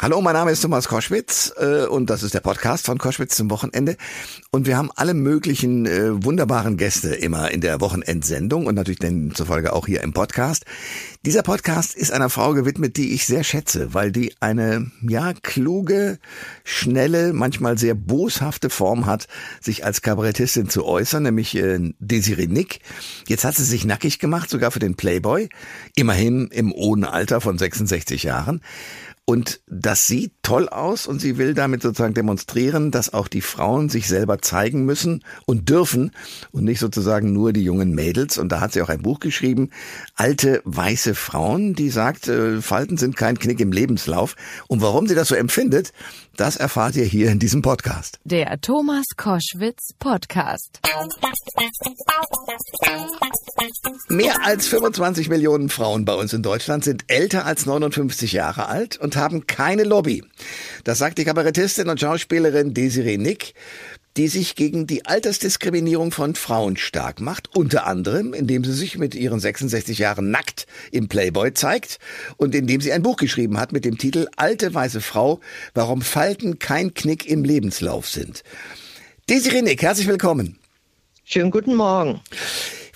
Hallo, mein Name ist Thomas Koschwitz äh, und das ist der Podcast von Koschwitz zum Wochenende. Und wir haben alle möglichen äh, wunderbaren Gäste immer in der Wochenendsendung und natürlich demzufolge auch hier im Podcast. Dieser Podcast ist einer Frau gewidmet, die ich sehr schätze, weil die eine, ja, kluge, schnelle, manchmal sehr boshafte Form hat, sich als Kabarettistin zu äußern, nämlich äh, Desiree Nick. Jetzt hat sie sich nackig gemacht, sogar für den Playboy. Immerhin im hohen Alter von 66 Jahren. Und das sieht toll aus und sie will damit sozusagen demonstrieren, dass auch die Frauen sich selber zeigen müssen und dürfen und nicht sozusagen nur die jungen Mädels. Und da hat sie auch ein Buch geschrieben, Alte weiße Frauen, die sagt, äh, Falten sind kein Knick im Lebenslauf. Und warum sie das so empfindet, das erfahrt ihr hier in diesem Podcast. Der Thomas Koschwitz Podcast. Mehr als 25 Millionen Frauen bei uns in Deutschland sind älter als 59 Jahre alt und haben keine Lobby. Das sagt die Kabarettistin und Schauspielerin Desiree Nick die sich gegen die Altersdiskriminierung von Frauen stark macht, unter anderem, indem sie sich mit ihren 66 Jahren nackt im Playboy zeigt und indem sie ein Buch geschrieben hat mit dem Titel Alte weiße Frau, warum Falten kein Knick im Lebenslauf sind. Desiree Nick, herzlich willkommen. Schönen guten Morgen.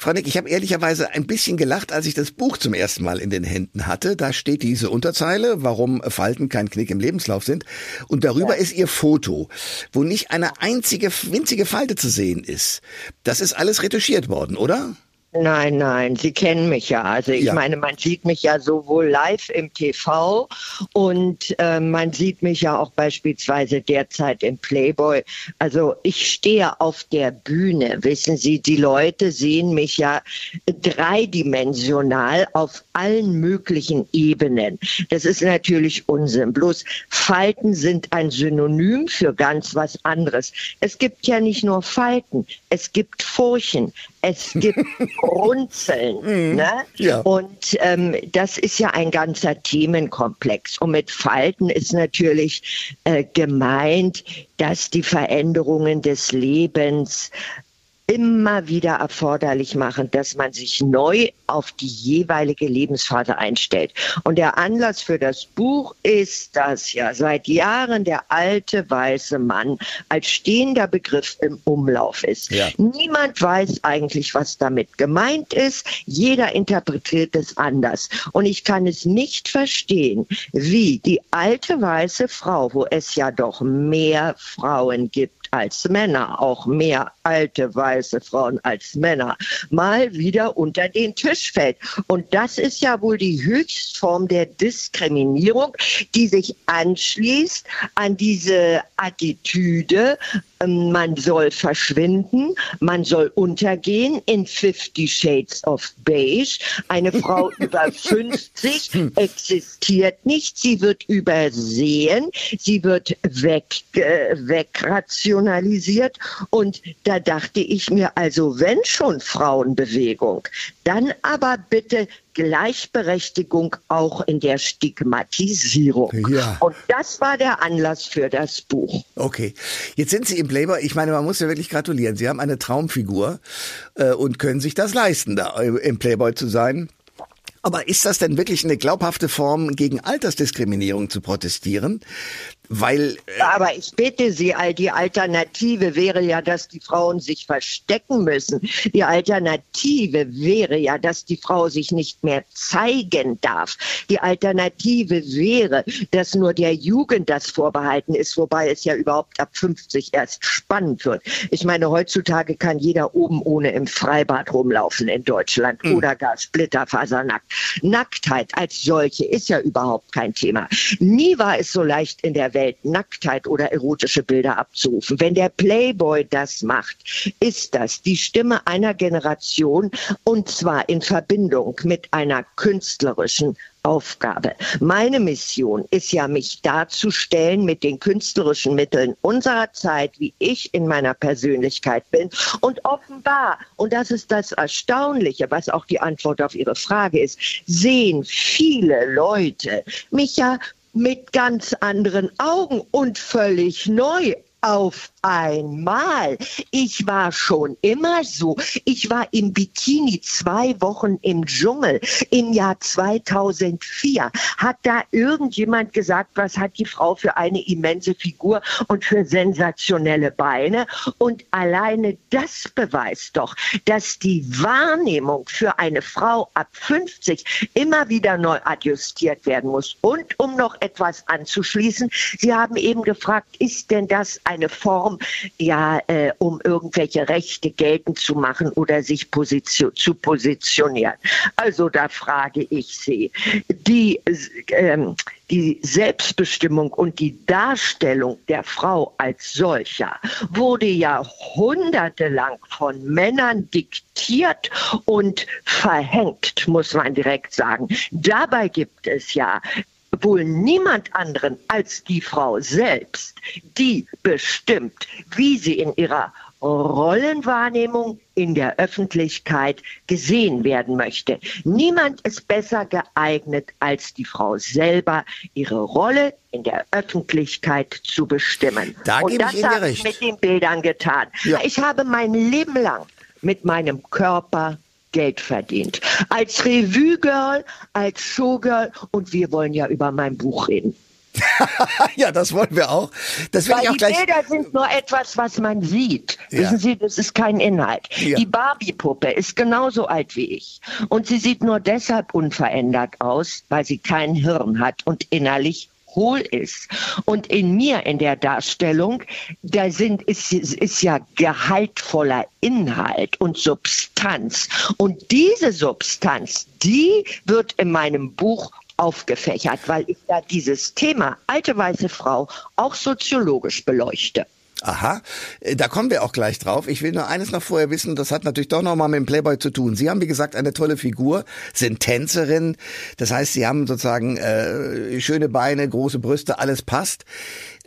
Frau Nick, ich habe ehrlicherweise ein bisschen gelacht, als ich das Buch zum ersten Mal in den Händen hatte. Da steht diese Unterzeile, warum Falten kein Knick im Lebenslauf sind. Und darüber ja. ist Ihr Foto, wo nicht eine einzige winzige Falte zu sehen ist. Das ist alles retuschiert worden, oder? Nein, nein, Sie kennen mich ja. Also ich ja. meine, man sieht mich ja sowohl live im TV und äh, man sieht mich ja auch beispielsweise derzeit im Playboy. Also ich stehe auf der Bühne, wissen Sie, die Leute sehen mich ja dreidimensional auf allen möglichen Ebenen. Das ist natürlich Unsinn. Bloß Falten sind ein Synonym für ganz was anderes. Es gibt ja nicht nur Falten, es gibt Furchen, es gibt Runzeln. Mhm. ne? ja. Und ähm, das ist ja ein ganzer Themenkomplex. Und mit Falten ist natürlich äh, gemeint, dass die Veränderungen des Lebens immer wieder erforderlich machen, dass man sich neu auf die jeweilige Lebensphase einstellt. Und der Anlass für das Buch ist, dass ja seit Jahren der alte weiße Mann als stehender Begriff im Umlauf ist. Ja. Niemand weiß eigentlich, was damit gemeint ist. Jeder interpretiert es anders. Und ich kann es nicht verstehen, wie die alte weiße Frau, wo es ja doch mehr Frauen gibt, als Männer, auch mehr alte weiße Frauen als Männer, mal wieder unter den Tisch fällt. Und das ist ja wohl die Höchstform der Diskriminierung, die sich anschließt an diese Attitüde, man soll verschwinden, man soll untergehen in Fifty Shades of Beige. Eine Frau über 50 existiert nicht, sie wird übersehen, sie wird weg, äh, wegrationalisiert und da dachte ich mir, also wenn schon Frauenbewegung, dann aber bitte Gleichberechtigung auch in der Stigmatisierung. Ja. Und das war der Anlass für das Buch. Okay. Jetzt sind Sie im Playboy. Ich meine, man muss ja wirklich gratulieren. Sie haben eine Traumfigur äh, und können sich das leisten, da im Playboy zu sein. Aber ist das denn wirklich eine glaubhafte Form, gegen Altersdiskriminierung zu protestieren? Weil. Äh Aber ich bitte Sie, all die Alternative wäre ja, dass die Frauen sich verstecken müssen. Die Alternative wäre ja, dass die Frau sich nicht mehr zeigen darf. Die Alternative wäre, dass nur der Jugend das vorbehalten ist, wobei es ja überhaupt ab 50 erst spannend wird. Ich meine, heutzutage kann jeder oben ohne im Freibad rumlaufen in Deutschland mhm. oder gar splitterfasernackt. Nacktheit als solche ist ja überhaupt kein Thema. Nie war es so leicht in der Welt, Nacktheit oder erotische Bilder abzurufen. Wenn der Playboy das macht, ist das die Stimme einer Generation und zwar in Verbindung mit einer künstlerischen Aufgabe. Meine Mission ist ja, mich darzustellen mit den künstlerischen Mitteln unserer Zeit, wie ich in meiner Persönlichkeit bin. Und offenbar, und das ist das Erstaunliche, was auch die Antwort auf Ihre Frage ist, sehen viele Leute mich ja mit ganz anderen Augen und völlig neu auf einmal. Ich war schon immer so. Ich war im Bikini zwei Wochen im Dschungel im Jahr 2004. Hat da irgendjemand gesagt, was hat die Frau für eine immense Figur und für sensationelle Beine? Und alleine das beweist doch, dass die Wahrnehmung für eine Frau ab 50 immer wieder neu adjustiert werden muss. Und um noch etwas anzuschließen, Sie haben eben gefragt, ist denn das eine Form, ja, äh, um irgendwelche Rechte geltend zu machen oder sich position zu positionieren? Also da frage ich Sie, die, ähm, die Selbstbestimmung und die Darstellung der Frau als solcher wurde jahrhundertelang von Männern diktiert und verhängt, muss man direkt sagen. Dabei gibt es ja wohl niemand anderen als die Frau selbst, die bestimmt, wie sie in ihrer Rollenwahrnehmung in der Öffentlichkeit gesehen werden möchte. Niemand ist besser geeignet als die Frau selber, ihre Rolle in der Öffentlichkeit zu bestimmen. Da Und das ich habe recht. ich mit den Bildern getan. Ja. Ich habe mein Leben lang mit meinem Körper Geld verdient. Als Revue-Girl, als Showgirl und wir wollen ja über mein Buch reden. ja, das wollen wir auch. Das Weil ich auch die gleich. Bilder sind nur etwas, was man sieht. Ja. Wissen Sie, das ist kein Inhalt. Ja. Die Barbie-Puppe ist genauso alt wie ich. Und sie sieht nur deshalb unverändert aus, weil sie kein Hirn hat und innerlich hohl ist. Und in mir, in der Darstellung, da sind, ist, ist ja gehaltvoller Inhalt und Substanz. Und diese Substanz, die wird in meinem Buch aufgefächert, weil ich da dieses Thema alte weiße Frau auch soziologisch beleuchte. Aha, äh, da kommen wir auch gleich drauf. Ich will nur eines noch vorher wissen, das hat natürlich doch nochmal mit dem Playboy zu tun. Sie haben, wie gesagt, eine tolle Figur, sind Tänzerin. Das heißt, Sie haben sozusagen äh, schöne Beine, große Brüste, alles passt.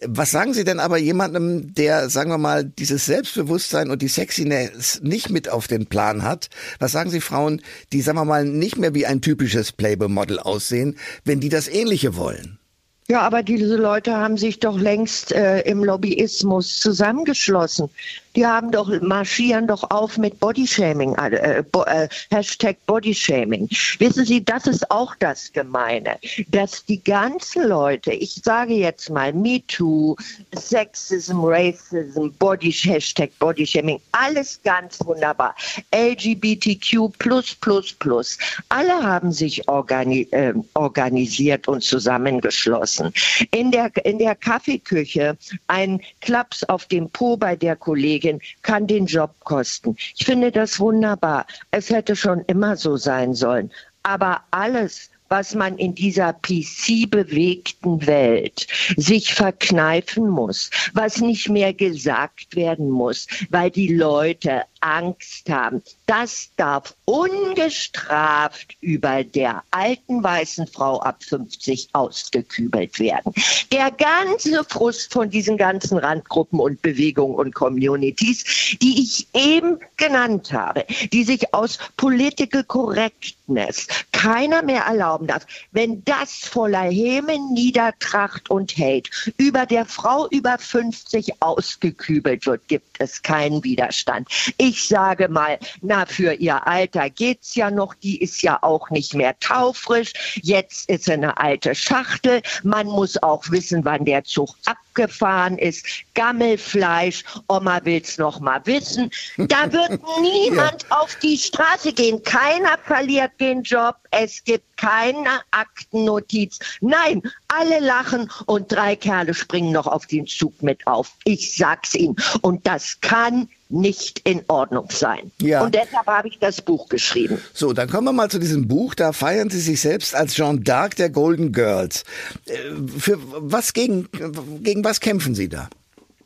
Was sagen Sie denn aber jemandem, der, sagen wir mal, dieses Selbstbewusstsein und die Sexiness nicht mit auf den Plan hat? Was sagen Sie Frauen, die, sagen wir mal, nicht mehr wie ein typisches Playboy-Model aussehen, wenn die das Ähnliche wollen? Ja, aber diese Leute haben sich doch längst äh, im Lobbyismus zusammengeschlossen. Die haben doch, marschieren doch auf mit Bodyshaming, äh, bo, äh, Hashtag Bodyshaming. Wissen Sie, das ist auch das Gemeine, dass die ganzen Leute, ich sage jetzt mal MeToo, Sexism, Racism, Body, Hashtag Bodyshaming, alles ganz wunderbar. LGBTQ+++, alle haben sich organi äh, organisiert und zusammengeschlossen. In der, in der Kaffeeküche ein Klaps auf dem Po bei der Kollegin kann den Job kosten. Ich finde das wunderbar. Es hätte schon immer so sein sollen. Aber alles, was man in dieser PC-bewegten Welt sich verkneifen muss, was nicht mehr gesagt werden muss, weil die Leute Angst haben, das darf ungestraft über der alten weißen Frau ab 50 ausgekübelt werden. Der ganze Frust von diesen ganzen Randgruppen und Bewegungen und Communities, die ich eben genannt habe, die sich aus Political Correctness keiner mehr erlauben darf, wenn das voller Häme, Niedertracht und Hate über der Frau über 50 ausgekübelt wird, gibt es keinen Widerstand. Ich sage mal, na, für ihr Alter geht's ja noch, die ist ja auch nicht mehr taufrisch, jetzt ist sie eine alte Schachtel, man muss auch wissen, wann der Zug abgefahren ist, Gammelfleisch, Oma will's noch mal wissen. Da wird niemand auf die Straße gehen, keiner verliert den Job, es gibt keine Aktennotiz. Nein, alle lachen und drei Kerle springen noch auf den Zug mit auf. Ich sag's Ihnen. Und das kann nicht in Ordnung sein. Ja. Und deshalb habe ich das Buch geschrieben. So, dann kommen wir mal zu diesem Buch. Da feiern Sie sich selbst als Jeanne d'Arc der Golden Girls. Äh, Für was gegen, gegen was kämpfen Sie da?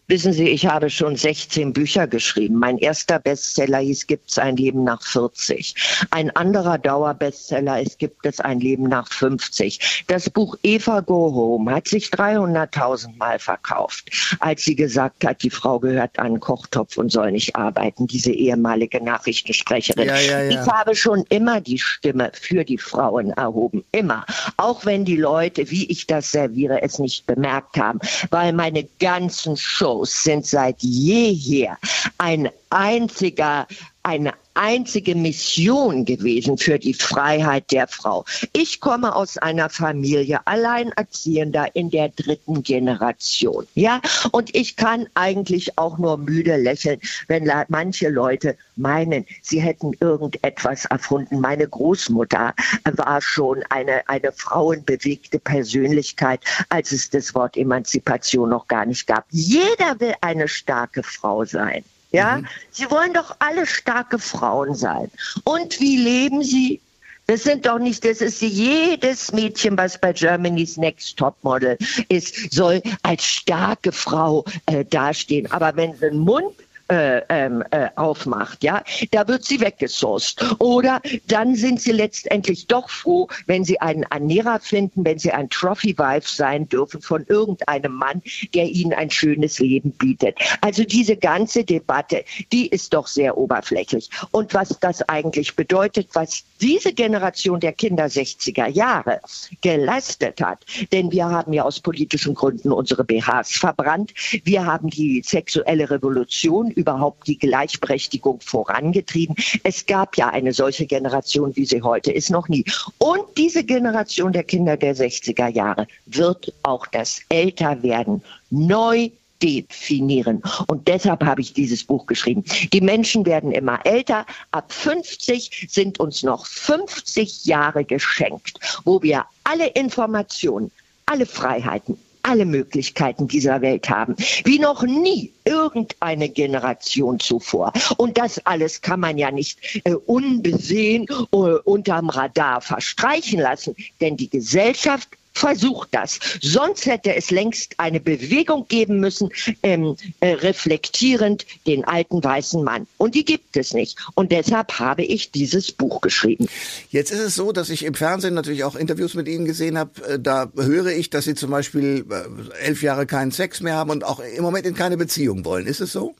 Wissen Sie, ich habe schon 16 Bücher geschrieben. Mein erster Bestseller hieß Gibt's ein Leben nach 40. Ein anderer Dauerbestseller ist Gibt es ein Leben nach 50. Das Buch Eva Go Home hat sich 300.000 Mal verkauft, als sie gesagt hat, die Frau gehört an Kochtopf und soll nicht arbeiten, diese ehemalige Nachrichtensprecherin. Ja, ja, ja. Ich habe schon immer die Stimme für die Frauen erhoben. Immer. Auch wenn die Leute, wie ich das serviere, es nicht bemerkt haben, weil meine ganzen Shows Talkshows sind seit jeher ein einziger, eine einzige Mission gewesen für die Freiheit der Frau. Ich komme aus einer Familie Alleinerziehender in der dritten Generation. Ja, und ich kann eigentlich auch nur müde lächeln, wenn manche Leute meinen, sie hätten irgendetwas erfunden. Meine Großmutter war schon eine, eine frauenbewegte Persönlichkeit, als es das Wort Emanzipation noch gar nicht gab. Jeder will eine starke Frau sein. Ja, mhm. sie wollen doch alle starke Frauen sein. Und wie leben sie? Das sind doch nicht, das ist jedes Mädchen, was bei Germany's Next Topmodel ist, soll als starke Frau äh, dastehen. Aber wenn sie einen Mund äh, ähm, äh, aufmacht, ja, da wird sie weggesourced. Oder dann sind sie letztendlich doch froh, wenn sie einen Ernährer finden, wenn sie ein Trophy-Wife sein dürfen von irgendeinem Mann, der ihnen ein schönes Leben bietet. Also diese ganze Debatte, die ist doch sehr oberflächlich. Und was das eigentlich bedeutet, was diese Generation der Kinder 60er Jahre geleistet hat, denn wir haben ja aus politischen Gründen unsere BHs verbrannt, wir haben die sexuelle Revolution überhaupt die Gleichberechtigung vorangetrieben. Es gab ja eine solche Generation, wie sie heute ist, noch nie. Und diese Generation der Kinder der 60er Jahre wird auch das Älterwerden neu definieren. Und deshalb habe ich dieses Buch geschrieben. Die Menschen werden immer älter. Ab 50 sind uns noch 50 Jahre geschenkt, wo wir alle Informationen, alle Freiheiten, alle Möglichkeiten dieser Welt haben, wie noch nie irgendeine Generation zuvor. Und das alles kann man ja nicht äh, unbesehen äh, unterm Radar verstreichen lassen, denn die Gesellschaft versucht das. Sonst hätte es längst eine Bewegung geben müssen, ähm, äh, reflektierend den alten weißen Mann. Und die gibt es nicht. Und deshalb habe ich dieses Buch geschrieben. Jetzt ist es so, dass ich im Fernsehen natürlich auch Interviews mit Ihnen gesehen habe. Äh, da höre ich, dass Sie zum Beispiel äh, elf Jahre keinen Sex mehr haben und auch im Moment in keine Beziehung wollen. Ist es so?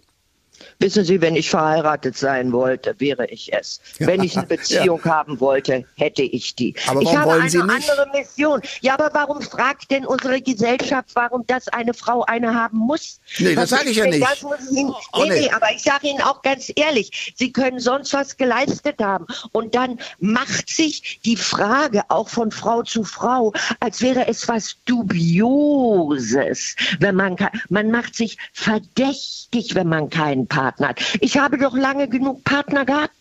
Wissen Sie, wenn ich verheiratet sein wollte, wäre ich es. Ja. Wenn ich eine Beziehung ja. haben wollte, hätte ich die. Aber ich habe eine Sie nicht? andere Mission. Ja, aber warum fragt denn unsere Gesellschaft, warum das eine Frau eine haben muss? Nee, das sage ich ja nicht. Das muss Ihnen, oh, nee, nee, aber ich sage Ihnen auch ganz ehrlich, Sie können sonst was geleistet haben. Und dann macht sich die Frage auch von Frau zu Frau, als wäre es was Dubioses, wenn man. Man macht sich verdächtig, wenn man keinen Partner hat. Ich habe doch lange genug Partner gehabt.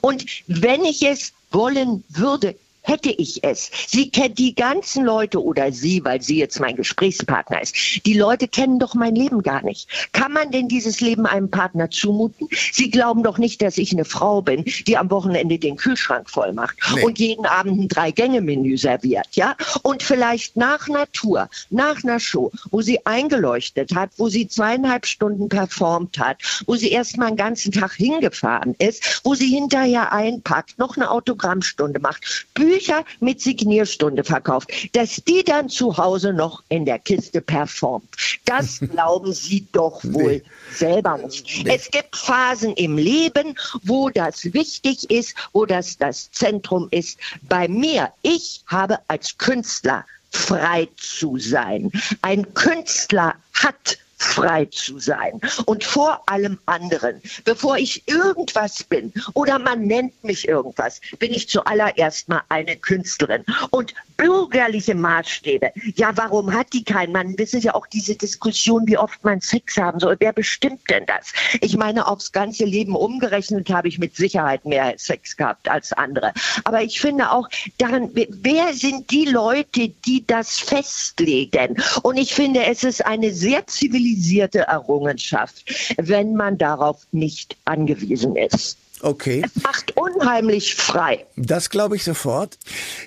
Und wenn ich es wollen würde, hätte ich es. Sie kennt die ganzen Leute oder sie, weil sie jetzt mein Gesprächspartner ist. Die Leute kennen doch mein Leben gar nicht. Kann man denn dieses Leben einem Partner zumuten? Sie glauben doch nicht, dass ich eine Frau bin, die am Wochenende den Kühlschrank voll macht nee. und jeden Abend ein Drei-Gänge-Menü serviert, ja? Und vielleicht nach einer Tour, nach einer Show, wo sie eingeleuchtet hat, wo sie zweieinhalb Stunden performt hat, wo sie erst mal einen ganzen Tag hingefahren ist, wo sie hinterher einpackt, noch eine Autogrammstunde macht, Bücher mit Signierstunde verkauft, dass die dann zu Hause noch in der Kiste performt. Das glauben Sie doch wohl nee. selber nicht. Nee. Es gibt Phasen im Leben, wo das wichtig ist, wo das das Zentrum ist. Bei mir, ich habe als Künstler frei zu sein. Ein Künstler hat frei zu sein. Und vor allem anderen, bevor ich irgendwas bin oder man nennt mich irgendwas, bin ich zuallererst mal eine Künstlerin. Und bürgerliche Maßstäbe, ja, warum hat die kein Mann? Wissen Sie auch diese Diskussion, wie oft man Sex haben soll. Wer bestimmt denn das? Ich meine, aufs ganze Leben umgerechnet habe ich mit Sicherheit mehr Sex gehabt als andere. Aber ich finde auch daran, wer sind die Leute, die das festlegen? Und ich finde, es ist eine sehr zivilisierte zivilisierte Errungenschaft, wenn man darauf nicht angewiesen ist. Okay. Es macht unheimlich frei. Das glaube ich sofort.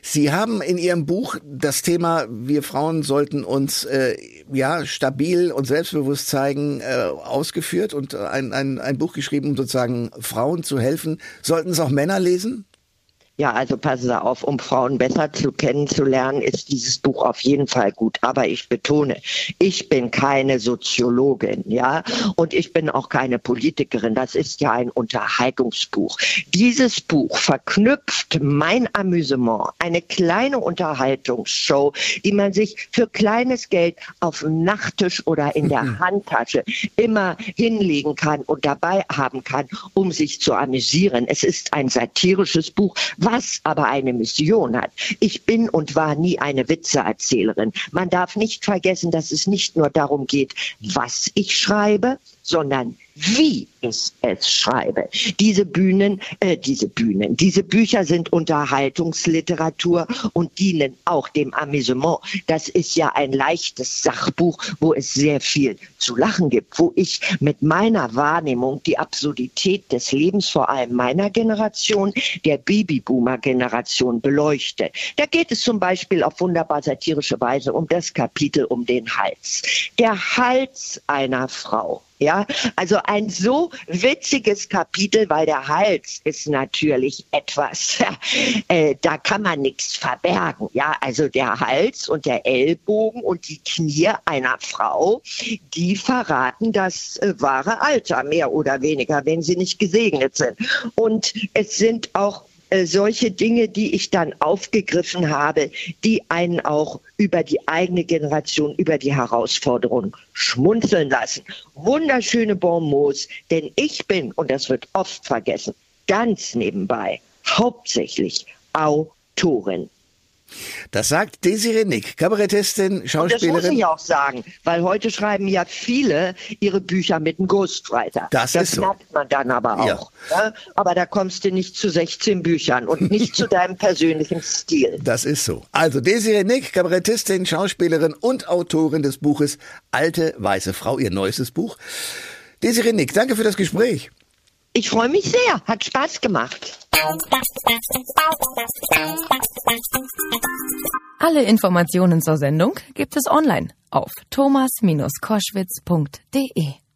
Sie haben in Ihrem Buch das Thema, wir Frauen sollten uns äh, ja stabil und selbstbewusst zeigen, äh, ausgeführt und ein, ein, ein Buch geschrieben, um sozusagen Frauen zu helfen. Sollten es auch Männer lesen? Ja, also passen Sie auf, um Frauen besser zu kennenzulernen, ist dieses Buch auf jeden Fall gut. Aber ich betone, ich bin keine Soziologin, ja, und ich bin auch keine Politikerin. Das ist ja ein Unterhaltungsbuch. Dieses Buch verknüpft mein Amüsement, eine kleine Unterhaltungsshow, die man sich für kleines Geld auf dem Nachttisch oder in der mhm. Handtasche immer hinlegen kann und dabei haben kann, um sich zu amüsieren. Es ist ein satirisches Buch, was aber eine Mission hat. Ich bin und war nie eine Witzeerzählerin. Man darf nicht vergessen, dass es nicht nur darum geht, was ich schreibe, sondern wie ich es schreibe. Diese Bühnen, äh, diese Bühnen, diese Bücher sind Unterhaltungsliteratur und dienen auch dem Amüsement. Das ist ja ein leichtes Sachbuch, wo es sehr viel zu lachen gibt, wo ich mit meiner Wahrnehmung die Absurdität des Lebens vor allem meiner Generation, der Babyboomer-Generation beleuchte. Da geht es zum Beispiel auf wunderbar satirische Weise um das Kapitel um den Hals. Der Hals einer Frau ja, also ein so witziges Kapitel, weil der Hals ist natürlich etwas, äh, da kann man nichts verbergen. Ja, also der Hals und der Ellbogen und die Knie einer Frau, die verraten das äh, wahre Alter, mehr oder weniger, wenn sie nicht gesegnet sind. Und es sind auch äh, solche Dinge, die ich dann aufgegriffen habe, die einen auch über die eigene Generation, über die Herausforderungen schmunzeln lassen. Wunderschöne Bonmots, denn ich bin, und das wird oft vergessen, ganz nebenbei hauptsächlich Autorin. Das sagt Desiree Nick, Kabarettistin, Schauspielerin. Und das muss ich auch sagen, weil heute schreiben ja viele ihre Bücher mit einem Ghostwriter. Das, das ist so. merkt man dann aber auch. Ja. Ja? Aber da kommst du nicht zu 16 Büchern und nicht zu deinem persönlichen Stil. Das ist so. Also Desiree Nick, Kabarettistin, Schauspielerin und Autorin des Buches Alte Weiße Frau, ihr neuestes Buch. Desiree Nick, danke für das Gespräch. Ich freue mich sehr. Hat Spaß gemacht. Alle Informationen zur Sendung gibt es online auf thomas-koschwitz.de.